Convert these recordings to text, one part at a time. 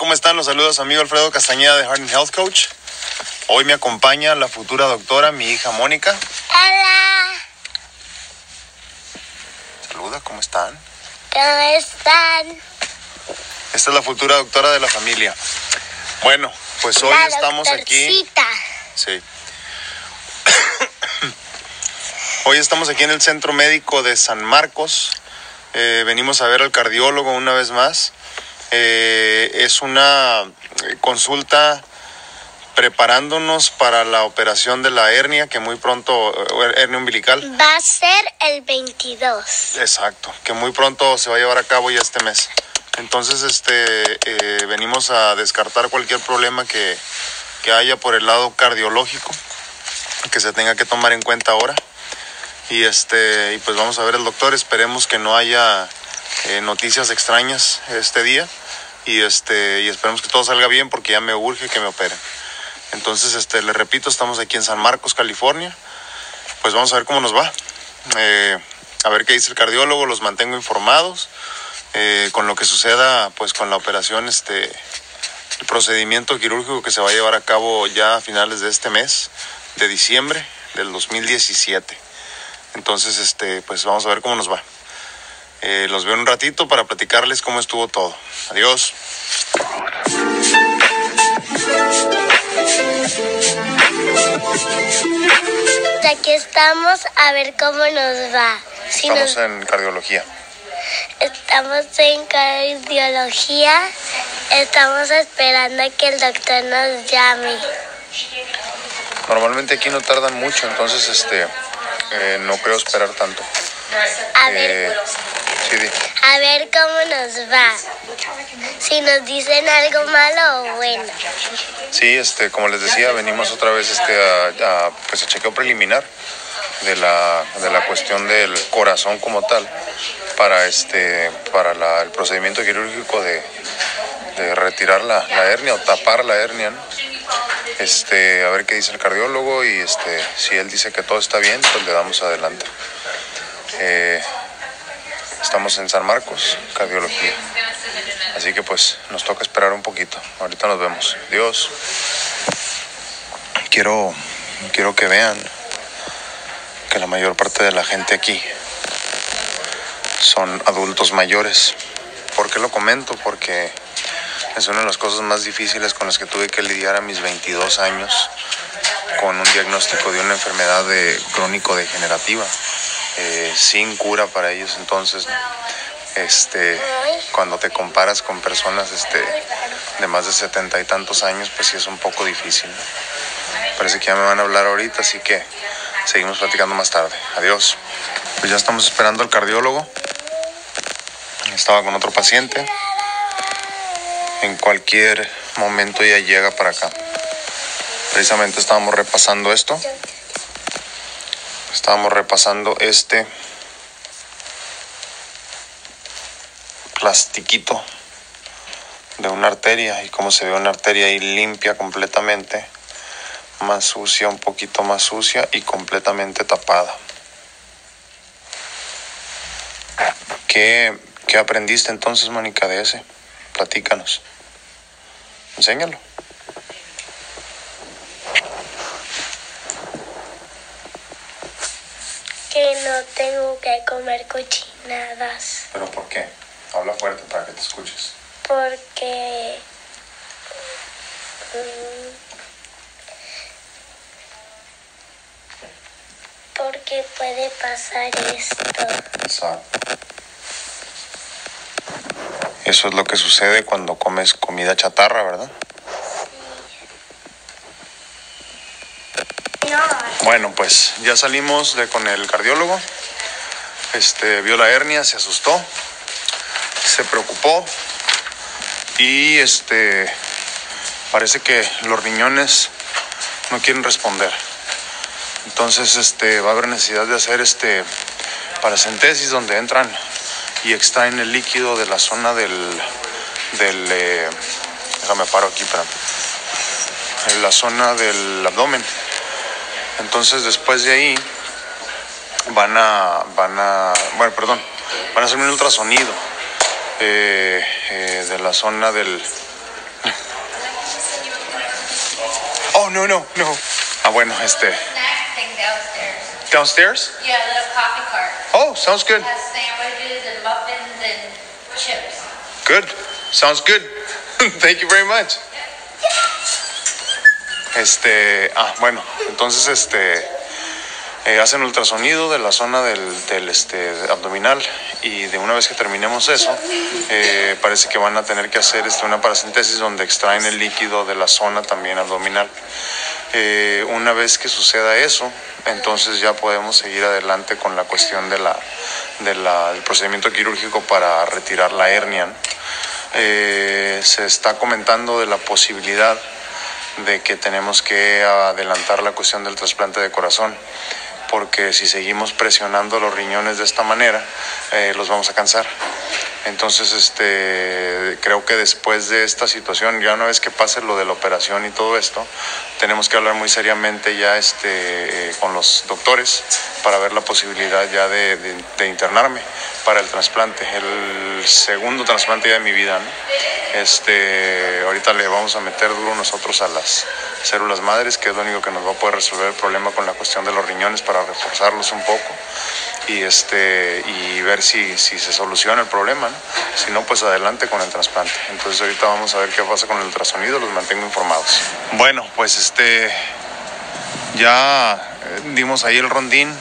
¿Cómo están? Los saludos amigo Alfredo Castañeda de Harding Health Coach. Hoy me acompaña la futura doctora, mi hija Mónica. Hola, Saluda, ¿cómo están? ¿cómo están? Esta es la futura doctora de la familia. Bueno, pues hoy La estamos aquí. Sí. Hoy estamos aquí en el Centro Médico de San Marcos. Eh, venimos a ver al cardiólogo una vez más. Eh, es una eh, consulta preparándonos para la operación de la hernia, que muy pronto, eh, hernia umbilical. Va a ser el 22. Exacto, que muy pronto se va a llevar a cabo ya este mes. Entonces, este, eh, venimos a descartar cualquier problema que, que haya por el lado cardiológico, que se tenga que tomar en cuenta ahora. Y este, y pues vamos a ver al doctor. Esperemos que no haya eh, noticias extrañas este día. Y este, y esperemos que todo salga bien porque ya me urge que me operen. Entonces, este, les repito, estamos aquí en San Marcos, California. Pues vamos a ver cómo nos va. Eh, a ver qué dice el cardiólogo, los mantengo informados. eh, con lo que suceda, pues con la operación, este, el procedimiento quirúrgico que se va a llevar a cabo ya a finales de este mes, de diciembre del 2017. Entonces, este, pues vamos a ver cómo nos va. Eh, los veo en un ratito para platicarles cómo estuvo todo. Adiós. Aquí estamos a ver cómo nos va. Si Estamos nos- en cardiología. estamos en cardiología. Estamos esperando a que el doctor nos llame. Normalmente aquí no tardan mucho, entonces este, eh, no creo esperar tanto. A ver, Eh, a ver cómo nos va. Si nos dicen algo malo o bueno. Sí, este, como les decía, venimos otra vez este, a, a, pues, a chequeo preliminar de la, de la cuestión del corazón como tal para, este, para la- el procedimiento quirúrgico de, de retirar la, la hernia o tapar la hernia. ¿no? Este, a ver qué dice el cardiólogo y este, si él dice que todo está bien, pues le damos adelante. Eh, estamos en San Marcos, cardiología. Así que pues nos toca esperar un poquito. Ahorita nos vemos. Dios. Quiero, quiero que vean que la mayor parte de la gente aquí son adultos mayores. ¿Por qué lo comento? Porque es una de las cosas más difíciles con las que tuve que lidiar a mis 22 años con un diagnóstico de una enfermedad de crónico-degenerativa eh, sin cura para ellos entonces este cuando te comparas con personas este de más de setenta y tantos años pues sí es un poco difícil ¿no? parece que ya me van a hablar ahorita así que seguimos platicando más tarde. Adiós. Pues ya estamos esperando al cardiólogo. Estaba con otro paciente. En cualquier momento ya llega para acá. Precisamente estábamos repasando esto estábamos repasando este plastiquito de una arteria y cómo se ve una arteria ahí limpia completamente, más sucia, un poquito más sucia y completamente tapada. ¿Qué, qué aprendiste entonces, Mónica, de ese? Platícanos. Enséñalo. Que no que comer cochinadas. ¿Pero por qué? Habla fuerte para que te escuches. Porque. mm, Porque puede pasar esto. Exacto. Eso es lo que sucede cuando comes comida chatarra, ¿verdad? No. Bueno, pues ya salimos de con el cardiólogo. Este vio la hernia, se asustó, se preocupó y este parece que los riñones no quieren responder. Entonces, este va a haber necesidad de hacer este paracentesis donde entran y extraen el líquido de la zona del del eh, déjame paro aquí, espérame. en la zona del abdomen. Entonces después de ahí van a, van a, bueno, perdón, van a hacerme un ultrasonido eh, eh, de la zona del... Oh, no, no, no. Ah, bueno, este... Downstairs? Little coffee cart. Oh, sounds good. Good. Sounds good. Thank you very much. Este, ah, bueno, entonces este eh, hacen ultrasonido de la zona del, del, este, abdominal y de una vez que terminemos eso, eh, parece que van a tener que hacer este, una paracentesis donde extraen el líquido de la zona también abdominal. Eh, una vez que suceda eso, entonces ya podemos seguir adelante con la cuestión de la, de la- del procedimiento quirúrgico para retirar la hernia. ¿no? Eh, se está comentando de la posibilidad de que tenemos que adelantar la cuestión del trasplante de corazón, porque si seguimos presionando los riñones de esta manera, eh, los vamos a cansar. Entonces, este, creo que después de esta situación, ya una vez que pase lo de la operación y todo esto, tenemos que hablar muy seriamente ya este, eh, con los doctores para ver la posibilidad ya de, de- internarme para el trasplante, el segundo trasplante ya de mi vida. Este, ahorita le vamos a meter duro nosotros a las células madres, que es lo único que nos va a poder resolver el problema con la cuestión de los riñones para reforzarlos un poco y este y ver si, si se soluciona el problema. Si no, pues adelante con el trasplante. Entonces ahorita vamos a ver qué pasa con el ultrasonido, los mantengo informados. Bueno, pues este ya eh, dimos ahí el rondín,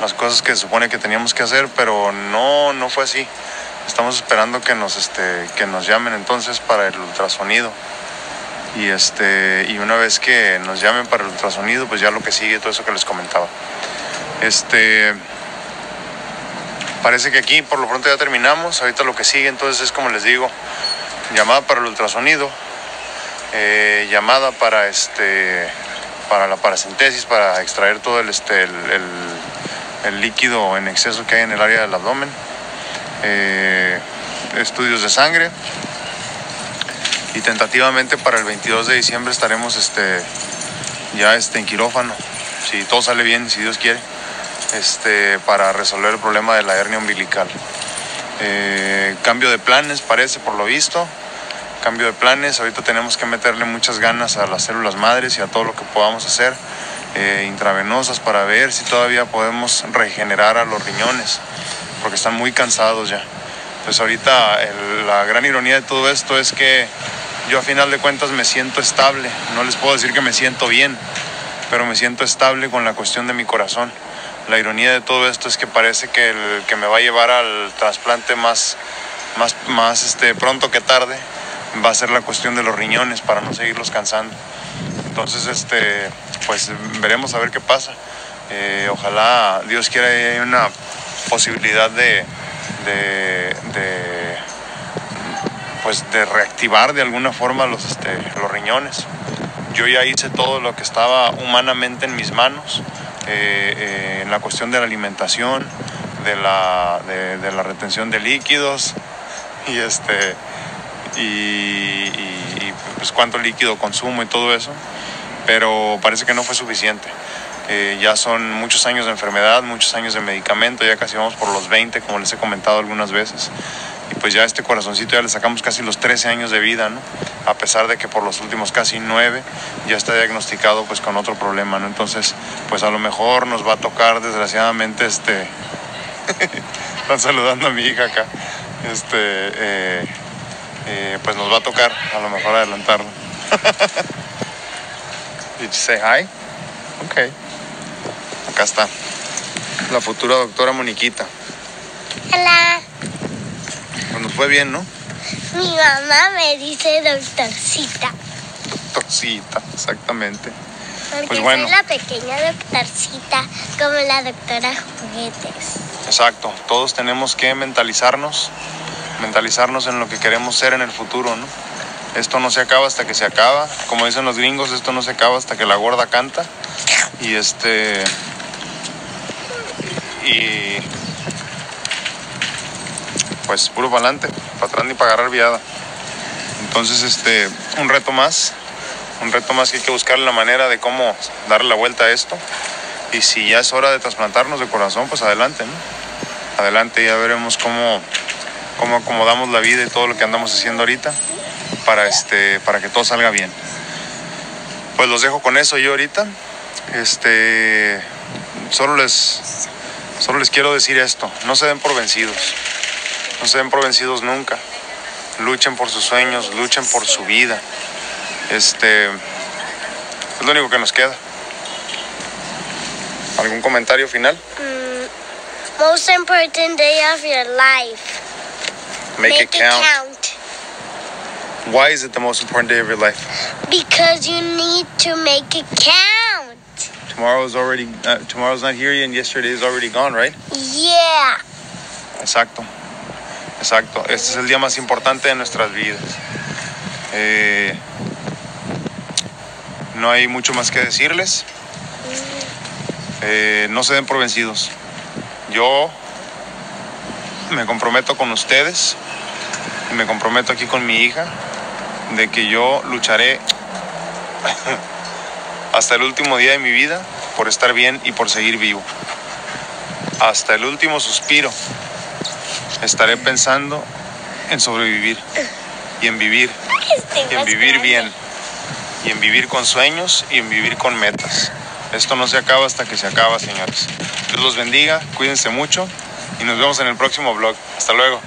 las cosas que se supone que teníamos que hacer, pero no, no fue así. Estamos esperando que nos, este, que nos llamen entonces para el ultrasonido. Y, este, y una vez que nos llamen para el ultrasonido, pues ya lo que sigue, todo eso que les comentaba. Este, parece que aquí por lo pronto ya terminamos. Ahorita lo que sigue entonces es como les digo, llamada para el ultrasonido, eh, llamada para este para la paracentesis, para extraer todo el, este, el, el- líquido en exceso que hay en el área del abdomen, eh, estudios de sangre y tentativamente para el 22 de diciembre estaremos este, ya este, en quirófano, si todo sale bien, si Dios quiere, este, para resolver el problema de la hernia umbilical. Eh, cambio de planes parece por lo visto, cambio de planes. Ahorita tenemos que meterle muchas ganas a las células madres y a todo lo que podamos hacer eh, intravenosas para ver si todavía podemos regenerar a los riñones, porque están muy cansados ya. Pues ahorita el- la gran ironía de todo esto es que yo a final de cuentas me siento estable. No les puedo decir que me siento bien, pero me siento estable con la cuestión de mi corazón. La ironía de todo esto es que parece que el que me va a llevar al trasplante más, más, más este, pronto que tarde va a ser la cuestión de los riñones para no seguirlos cansando. Entonces, este, pues veremos a ver qué pasa. Eh, ojalá Dios quiera y haya una posibilidad de, de, pues de reactivar de alguna forma los, este, los riñones. Yo ya hice todo lo que estaba humanamente en mis manos, eh, eh, en la cuestión de la alimentación, de la, de, la retención de líquidos y este y, y- y, pues cuánto líquido consumo y todo eso, pero parece que no fue suficiente. Eh, ya son muchos años de enfermedad, muchos años de medicamento, ya casi vamos por los 20, como les he comentado algunas veces. Pues ya este corazoncito ya le sacamos casi los 13 años de vida, ¿no? A pesar de que por los últimos casi 9 ya está diagnosticado pues con otro problema, ¿no? Entonces, pues a lo mejor nos va a tocar desgraciadamente este... Están saludando a mi hija acá. Este, eh, eh, pues nos va a tocar a lo mejor adelantarlo. Did you say hi? Ok. Acá está. La futura doctora Moniquita. Hola, fue bien, ¿no? mi mamá me dice doctorcita. Doctorcita, exactamente. Porque Pues bueno. soy la pequeña doctorcita, como la doctora Juguetes. Exacto. Todos tenemos que mentalizarnos, mentalizarnos en lo que queremos ser en el futuro, ¿no? Esto no se acaba hasta que se acaba. Como dicen los gringos, esto no se acaba hasta que la gorda canta. Y este. Y. Pues puro para adelante, para atrás ni para agarrar viada. Entonces, este, un reto más. Un reto más que hay que buscar la manera de cómo darle la vuelta a esto. Y si ya es hora de trasplantarnos de corazón, pues adelante, ¿no? Adelante, ya veremos cómo, cómo acomodamos la vida y todo lo que andamos haciendo ahorita para, este, para que todo salga bien. Pues los dejo con eso yo ahorita. Este, solo les, solo les quiero decir esto: no se den por vencidos, no se den por vencidos nunca. Luchen por sus sueños, luchen por su vida. Este, es lo único que nos queda. ¿Algún comentario final? Most important day of your life. Make, it count. Why is it the most important day of your life? Because you need to make it count. Tomorrow's already, uh, tomorrow's not here yet, and yesterday is already gone, right? Yeah. Exacto, exacto. Este es el día más importante de nuestras vidas. Eh, no hay mucho más que decirles. Eh, no se den por vencidos. Yo me comprometo con ustedes y me comprometo aquí con mi hija de que yo lucharé hasta el último día de mi vida por estar bien y por seguir vivo. Hasta el último suspiro estaré pensando en sobrevivir y en vivir y en vivir bien y en vivir con sueños y en vivir con metas. Esto no se acaba hasta que se acaba, señores. Dios los bendiga, cuídense mucho y nos vemos en el próximo vlog. Hasta luego.